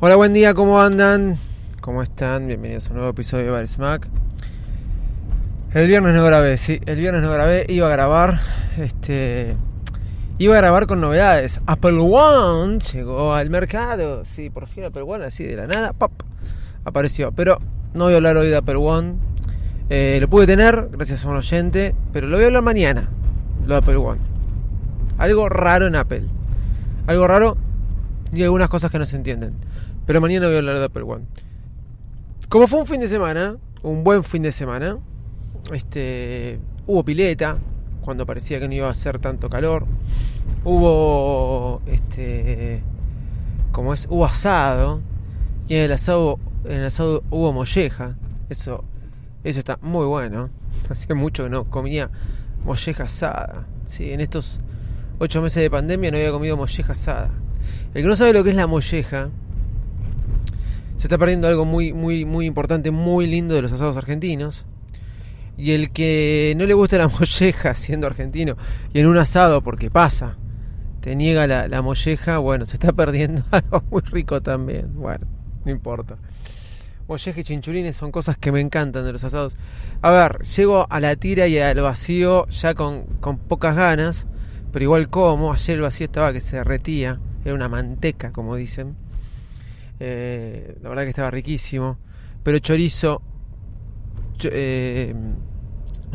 Hola, buen día, ¿cómo andan? ¿Cómo están? Bienvenidos a un nuevo episodio de Bar Smack. El viernes no grabé, sí, el viernes no grabé, iba a grabar, este, iba a grabar con novedades. Apple One llegó al mercado, sí, por fin Apple One, así de la nada, pop, apareció. Pero no voy a hablar hoy de Apple One, eh, lo pude tener gracias a un oyente, pero lo voy a hablar mañana, lo de Apple One. Algo raro en Apple, algo raro y algunas cosas que no se entienden. Pero mañana voy a hablar de Apple One. Como fue un fin de semana, un buen fin de semana, este, hubo pileta cuando parecía que no iba a hacer tanto calor. Hubo este como es, hubo asado y en el asado en el asado hubo molleja. Eso eso está muy bueno. Hacía mucho que no comía molleja asada. Sí, en estos ocho meses de pandemia no había comido molleja asada. El que no sabe lo que es la molleja, se está perdiendo algo muy, muy, muy importante, muy lindo de los asados argentinos. Y el que no le gusta la molleja siendo argentino y en un asado porque pasa, te niega la, molleja, bueno, se está perdiendo algo muy rico también. Bueno, no importa. Molleja y chinchulines son cosas que me encantan de los asados. A ver, llego a la tira y al vacío ya con, con pocas ganas, pero igual como. Ayer el vacío estaba que se derretía, era una manteca, como dicen. Eh, la verdad que estaba riquísimo. Pero chorizo, eh,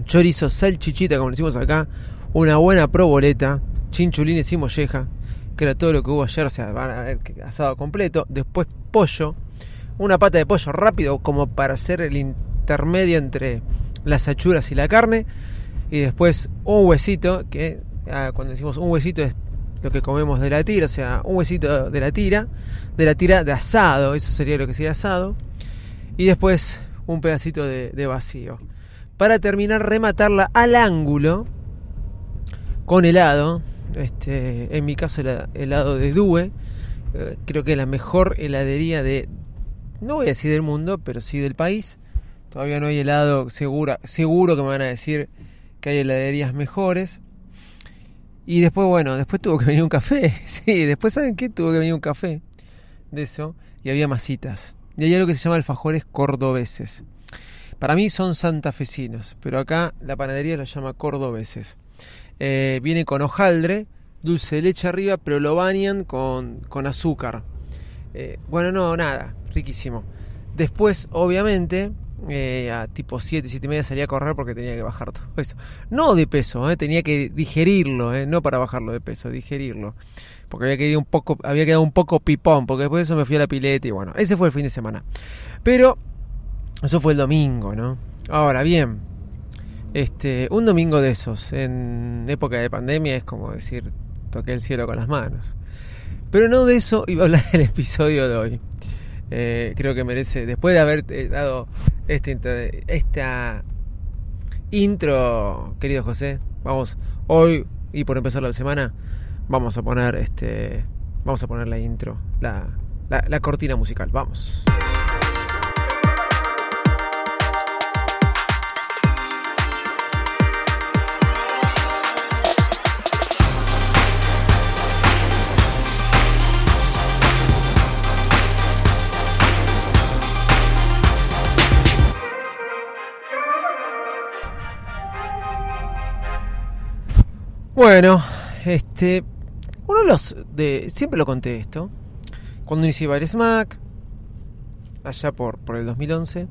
chorizo salchichita, como decimos acá, una buena proboleta, chinchulines y molleja, que era todo lo que hubo ayer, o sea, van a ver asado completo. Después pollo, una pata de pollo rápido, como para hacer el intermedio entre las achuras y la carne. Y después un huesito, que ah, cuando decimos un huesito es lo que comemos de la tira, o sea, un huesito de la tira, de la tira de asado, eso sería lo que sería asado, y después un pedacito de, vacío. Para terminar, rematarla al ángulo con helado, este, en mi caso el helado de Due, eh, creo que es la mejor heladería de, no voy a decir del mundo, pero sí del país. Todavía no hay helado seguro, seguro que me van a decir que hay heladerías mejores. Y después, bueno, después tuvo que venir un café. Sí, después, ¿saben qué? Tuvo que venir un café de eso. Y había masitas. Y hay algo que se llama alfajores cordobeses. Para mí son santafesinos, pero acá la panadería los llama cordobeses. Eh, viene con hojaldre, dulce de leche arriba, pero lo bañan con, con azúcar. Eh, bueno, no, nada, riquísimo. Después, obviamente, eh, a tipo 7, 7 y media salía a correr porque tenía que bajar todo eso. No de peso, eh, tenía que digerirlo, eh, no para bajarlo de peso, digerirlo. Porque había quedado un poco, había quedado un poco pipón, porque después de eso me fui a la pileta y bueno, ese fue el fin de semana. Pero eso fue el domingo, ¿no? Ahora, bien, este, un domingo de esos, en época de pandemia, es como decir, toqué el cielo con las manos. Pero no de eso iba a hablar el episodio de hoy. Creo que merece, después de haber dado este, esta intro, querido José, vamos, hoy y por empezar la semana, vamos a poner este, vamos a poner la intro, la, la cortina musical, vamos. Bueno, este. Uno de los. De, siempre lo conté esto. Cuando inicié Smack. Allá por, por el 2011.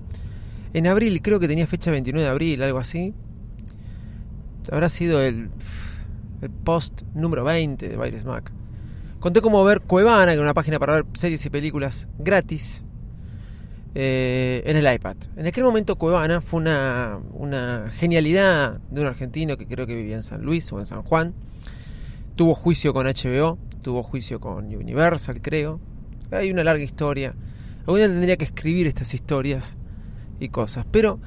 En abril, creo que tenía fecha 29 de abril, algo así. Habrá sido el. El post número 20 de Smack. Conté cómo ver Cuevana, que era una página para ver series y películas gratis. Eh, en el iPad. En aquel momento Cuevana fue una, una genialidad de un argentino que creo que vivía en San Luis o en San Juan. Tuvo juicio con HBO tuvo juicio con Universal, creo. Hay una larga historia. Algún día tendría que escribir estas historias y cosas. Pero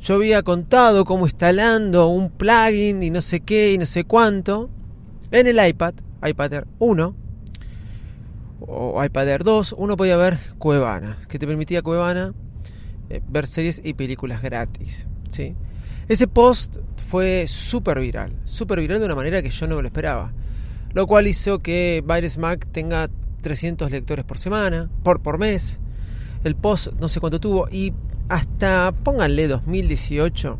yo había contado cómo instalando un plugin y no sé qué y no sé cuánto en el iPad, iPad Air 1 o iPad Air 2, uno podía ver Cuevana, que te permitía Cuevana eh, ver series y películas gratis. ¿sí? Ese post fue súper viral, súper viral de una manera que yo no lo esperaba. Lo cual hizo que Virus Mac tenga 300 lectores por semana, por, por mes. El post no sé cuánto tuvo y hasta pónganle 2018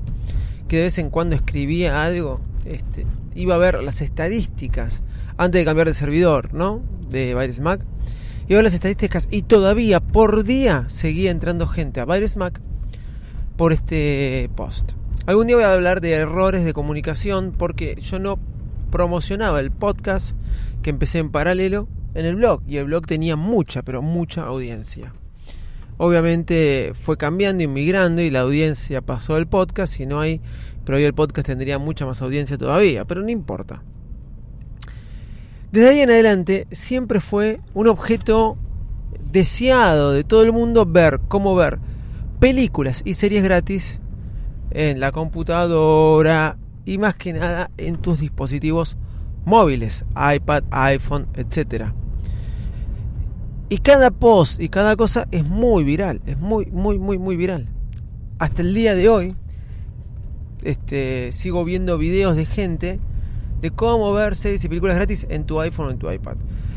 que de vez en cuando escribía algo, este, iba a ver las estadísticas antes de cambiar de servidor, ¿no? De Virus Mac. Iba a ver las estadísticas y todavía por día seguía entrando gente a Virus Mac por este post. Algún día voy a hablar de errores de comunicación porque yo no promocionaba el podcast que empecé en paralelo en el blog y el blog tenía mucha, pero mucha audiencia. Obviamente fue cambiando y migrando y la audiencia pasó al podcast y no hay, pero hoy el podcast tendría mucha más audiencia todavía, pero no importa. Desde ahí en adelante siempre fue un objeto deseado de todo el mundo ver cómo ver películas y series gratis en la computadora y más que nada en tus dispositivos móviles, iPad, iPhone, etc. Y cada post y cada cosa es muy viral, es muy, muy, muy, muy viral. Hasta el día de hoy, este, sigo viendo videos de gente de cómo ver series y películas gratis en tu iPhone o en tu iPad.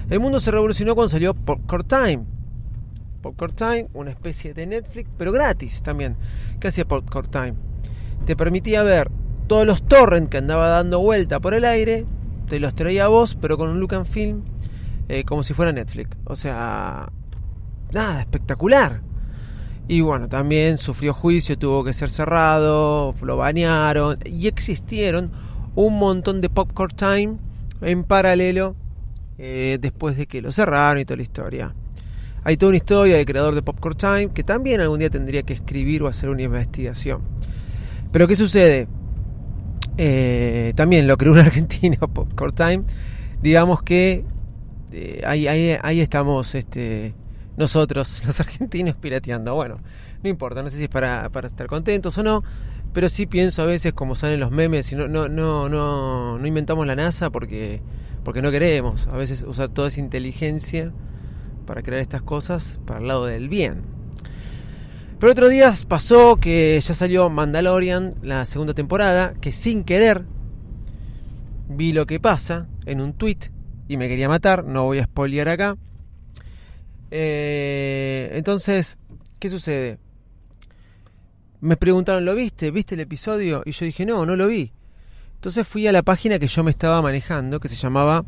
El mundo se revolucionó cuando salió Popcorn Time. Popcorn Time, una especie de Netflix, pero gratis también. ¿Qué hacía Popcorn Time? Te permitía ver todos los torrents que andaba dando vuelta por el aire, te los traía a vos, pero con un look and film eh, como si fuera Netflix. O sea, nada, espectacular. Y bueno, también sufrió juicio, tuvo que ser cerrado, lo banearon y existieron un montón de Popcorn Time en paralelo eh, después de que lo cerraron y toda la historia. Hay toda una historia del creador de Popcorn Time que también algún día tendría que escribir o hacer una investigación. Pero ¿qué sucede? Eh, también lo creó un argentino, Popcorn Time. Digamos que ahí, ahí, estamos este, nosotros, los argentinos, pirateando. Bueno, no importa, no sé si es para, para estar contentos o no, pero sí pienso a veces como salen los memes y no, no, no, no, no inventamos la NASA porque, porque no queremos. A veces usar toda esa inteligencia para crear estas cosas para el lado del bien. Pero otro día pasó que ya salió Mandalorian, la segunda temporada, que sin querer vi lo que pasa en un tweet y me quería matar, no voy a spoilear acá. Eh, entonces, ¿qué sucede? Me preguntaron, ¿lo viste? ¿Viste el episodio? Y yo dije, no, no lo vi. Entonces fui a la página que yo me estaba manejando, que se llamaba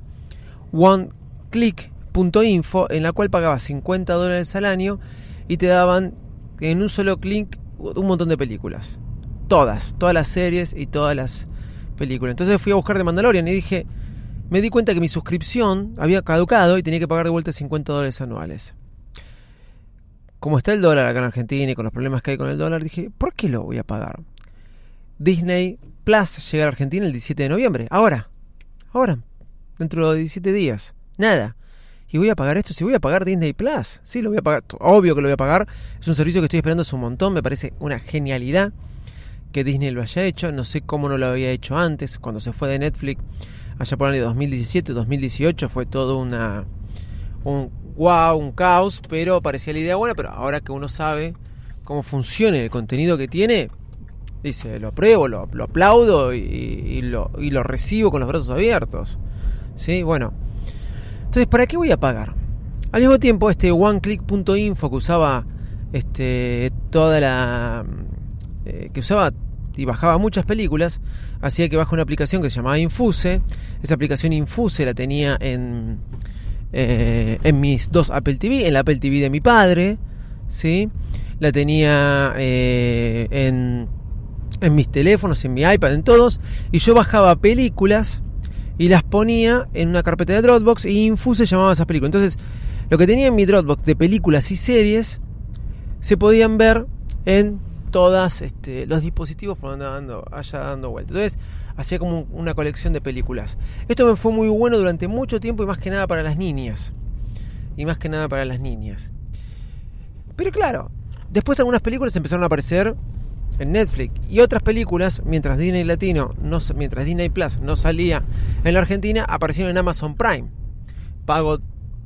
oneclick.info, en la cual pagaba 50 dólares al año y te daban en un solo clic un montón de películas. Todas, todas las series y todas las películas. Entonces fui a buscar de Mandalorian y dije, me di cuenta que mi suscripción había caducado y tenía que pagar de vuelta 50 dólares anuales. Como está el dólar acá en Argentina y con los problemas que hay con el dólar, dije, ¿por qué lo voy a pagar? Disney Plus llega a Argentina el 17 de noviembre. Ahora. Ahora. Dentro de 17 días. Nada. Y voy a pagar esto. Si voy a pagar Disney Plus. Sí, lo voy a pagar. Obvio que lo voy a pagar. Es un servicio que estoy esperando hace un montón. Me parece una genialidad que Disney lo haya hecho. No sé cómo no lo había hecho antes. Cuando se fue de Netflix allá por el año 2017, 2018, fue todo una un wow, un caos, pero parecía la idea buena, pero ahora que uno sabe cómo funciona el contenido que tiene, dice, lo apruebo, lo, aplaudo y, lo, y lo recibo con los brazos abiertos. ¿Sí? Bueno. Entonces, ¿para qué voy a pagar? Al mismo tiempo, este oneclick.info que usaba este, toda la... Eh, que usaba y bajaba muchas películas, hacía que baje una aplicación que se llamaba Infuse. Esa aplicación Infuse la tenía en, eh, en mis dos Apple TV, en la Apple TV de mi padre, ¿sí? La tenía eh, en, en mis teléfonos, en mi iPad, en todos, y yo bajaba películas y las ponía en una carpeta de Dropbox y Infuse llamaba esas películas. Entonces, lo que tenía en mi Dropbox de películas y series se podían ver en todas este, los dispositivos por donde dando, haya vuelta. Entonces hacía como una colección de películas. Esto me fue muy bueno durante mucho tiempo y más que nada para las niñas. Y más que nada para las niñas. Pero claro, después algunas películas empezaron a aparecer en Netflix y otras películas, mientras Disney Latino, no, mientras Disney Plus no salía en la Argentina, aparecieron en Amazon Prime. Pago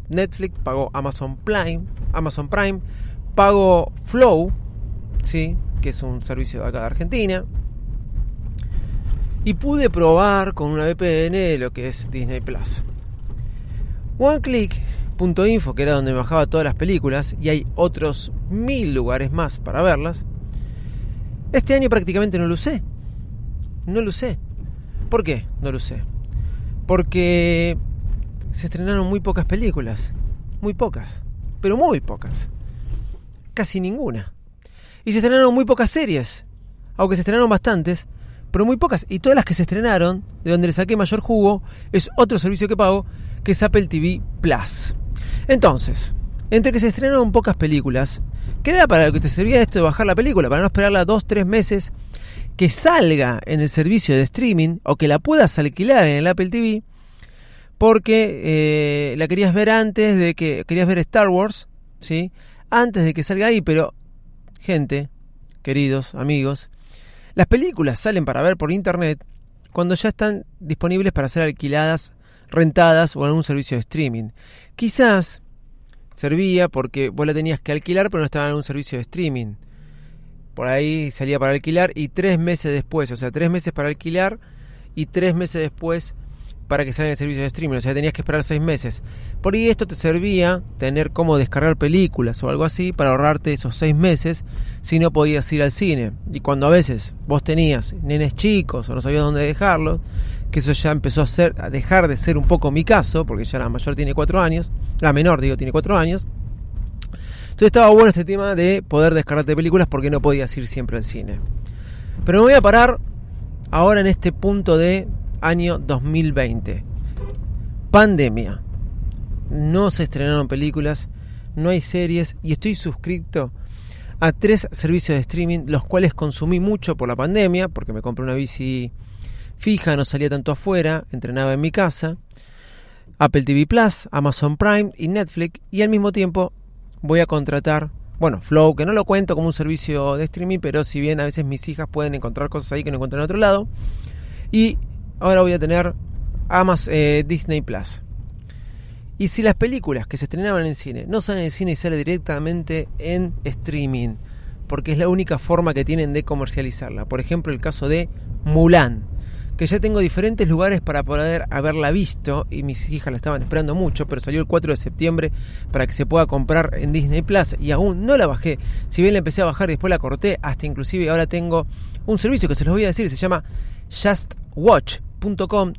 Netflix, pago Amazon Prime, Amazon Prime, pago Flow, sí, que es un servicio de acá de Argentina. Y pude probar con una VPN lo que es Disney Plus. OneClick.info, que era donde bajaba todas las películas, y hay otros mil lugares más para verlas. Este año prácticamente no lo usé. No lo usé. ¿Por qué no lo usé? Porque se estrenaron muy pocas películas. Muy pocas. Pero muy pocas. Casi ninguna. Y se estrenaron muy pocas series. Aunque se estrenaron bastantes. Pero muy pocas. Y todas las que se estrenaron, de donde le saqué mayor jugo, es otro servicio que pago, que es Apple TV Plus. Entonces, entre que se estrenaron pocas películas, ¿qué era para lo que te servía esto de bajar la película? Para no esperarla dos, tres meses, que salga en el servicio de streaming o que la puedas alquilar en el Apple TV, porque eh, la querías ver antes de que querías ver Star Wars, ¿sí? Antes de que salga ahí, pero gente, queridos amigos, las películas salen para ver por internet cuando ya están disponibles para ser alquiladas, rentadas o en algún servicio de streaming. Quizás servía porque vos la tenías que alquilar pero no estaba en un servicio de streaming. Por ahí salía para alquilar y tres meses después, o sea, tres meses para alquilar y tres meses después para que salga el servicio de streaming, o sea, tenías que esperar seis meses. Por ahí esto te servía tener como descargar películas o algo así para ahorrarte esos seis meses si no podías ir al cine. Y cuando a veces vos tenías nenes chicos o no sabías dónde dejarlos, que eso ya empezó a, ser, a dejar de ser un poco mi caso, porque ya la mayor tiene cuatro años, la menor digo tiene cuatro años. Entonces estaba bueno este tema de poder descargarte películas porque no podías ir siempre al cine. Pero me voy a parar ahora en este punto de año 2020. Pandemia. No se estrenaron películas, no hay series y estoy suscrito a tres servicios de streaming, los cuales consumí mucho por la pandemia, porque me compré una bici fija, no salía tanto afuera, entrenaba en mi casa. Apple TV Plus, Amazon Prime y Netflix y al mismo tiempo voy a contratar, bueno, Flow, que no lo cuento como un servicio de streaming, pero si bien a veces mis hijas pueden encontrar cosas ahí que no encuentran en otro lado. Y ahora voy a tener Amas eh, Disney Plus. Y si las películas que se estrenaban en cine no salen en cine y salen directamente en streaming, porque es la única forma que tienen de comercializarla. Por ejemplo, el caso de Mulan, que ya tengo diferentes lugares para poder haberla visto y mis hijas la estaban esperando mucho, pero salió el 4 de septiembre para que se pueda comprar en Disney Plus y aún no la bajé. Si bien la empecé a bajar después la corté, hasta inclusive ahora tengo un servicio que se los voy a decir, se llama Just Watch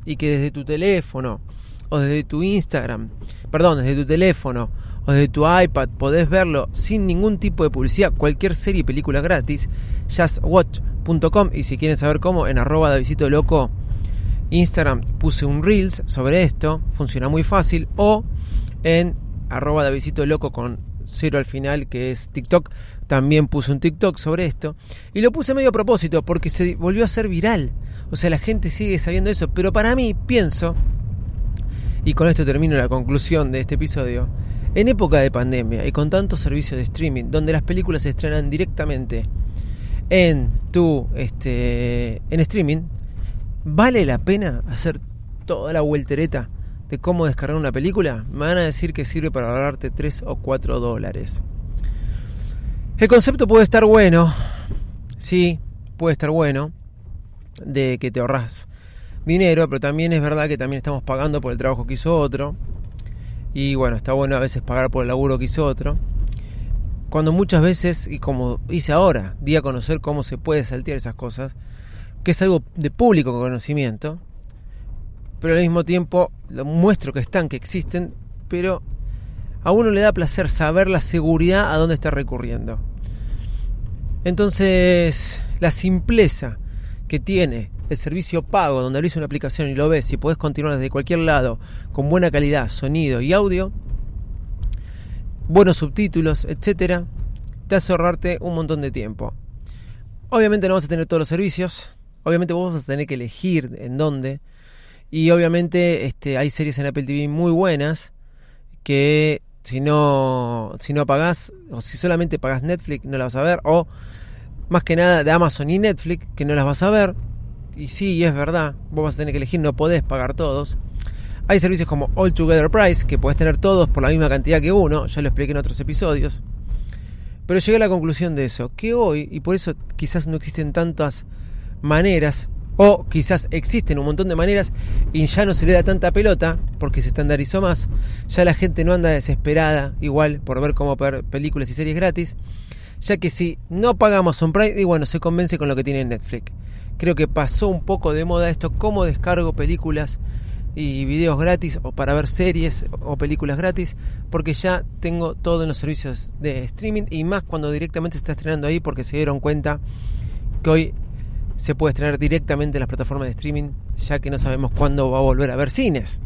y que desde tu teléfono o desde tu Instagram, perdón, desde tu teléfono o desde tu iPad podés verlo sin ningún tipo de publicidad, cualquier serie y película gratis, justwatch.com y si quieren saber cómo, en arroba Davidito Loco Instagram puse un Reels sobre esto, funciona muy fácil, o en arroba Davidito Loco con cero al final, que es TikTok, también puse un TikTok sobre esto, y lo puse medio a propósito, porque se volvió a ser viral. O sea, la gente sigue sabiendo eso. Pero para mí, pienso, y con esto termino la conclusión de este episodio, en época de pandemia y con tantos servicios de streaming, donde las películas se estrenan directamente en tu este en streaming, ¿vale la pena hacer toda la vueltereta de cómo descargar una película? Me van a decir que sirve para ahorrarte 3 o 4 dólares. El concepto puede estar bueno, sí, puede estar bueno, de que te ahorras dinero, pero también es verdad que también estamos pagando por el trabajo que hizo otro. Y bueno, está bueno a veces pagar por el laburo que hizo otro. Cuando muchas veces, y como hice ahora, di a conocer cómo se puede saltear esas cosas, que es algo de público conocimiento, pero al mismo tiempo lo muestro que están, que existen, pero a uno le da placer saber la seguridad a dónde está recurriendo. Entonces, la simpleza que tiene el servicio pago, donde abrís una aplicación y lo ves y podés continuar desde cualquier lado con buena calidad, sonido y audio, buenos subtítulos, etcétera, te hace ahorrarte un montón de tiempo. Obviamente no vas a tener todos los servicios, obviamente vos vas a tener que elegir en dónde. Y obviamente este, hay series en Apple TV muy buenas que si no, si no o si solamente pagás Netflix, no las vas a ver. O más que nada de Amazon y Netflix, que no las vas a ver. Y sí, es verdad, vos vas a tener que elegir, no podés pagar todos. Hay servicios como All Together Price, que podés tener todos por la misma cantidad que uno, ya lo expliqué en otros episodios. Pero llegué a la conclusión de eso, que hoy, y por eso quizás no existen tantas maneras, o quizás existen un montón de maneras y ya no se le da tanta pelota porque se estandarizó más, ya la gente no anda desesperada igual por ver cómo ver películas y series gratis, ya que si no pagamos un Prime, y bueno, se convence con lo que tiene Netflix. Creo que pasó un poco de moda esto, cómo descargo películas y videos gratis o para ver series o películas gratis porque ya tengo todo en los servicios de streaming y más cuando directamente está estrenando ahí porque se dieron cuenta que hoy se puede estrenar directamente en las plataformas de streaming ya que no sabemos cuándo va a volver a ver cines.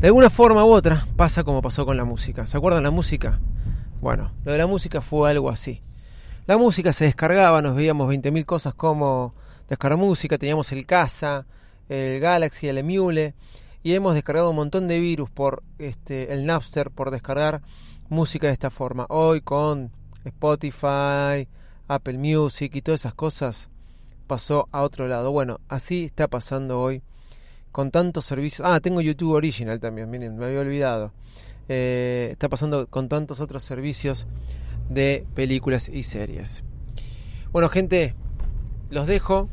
De alguna forma u otra pasa como pasó con la música. ¿Se acuerdan la música? Bueno, lo de la música fue algo así. La música se descargaba, nos veíamos 20.000 cosas como descargar música, teníamos el Casa, el Galaxy, el Emule, y hemos descargado un montón de virus por este, el Napster por descargar música de esta forma. Hoy con Spotify, Apple Music y todas esas cosas pasó a otro lado. Bueno, así está pasando hoy con tantos servicios. Ah, tengo YouTube Original también, miren, me había olvidado. Eh, está pasando con tantos otros servicios de películas y series. Bueno, gente, los dejo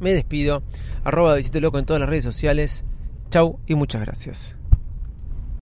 me despido. Arroba Visito Loco en todas las redes sociales. Chau y muchas gracias.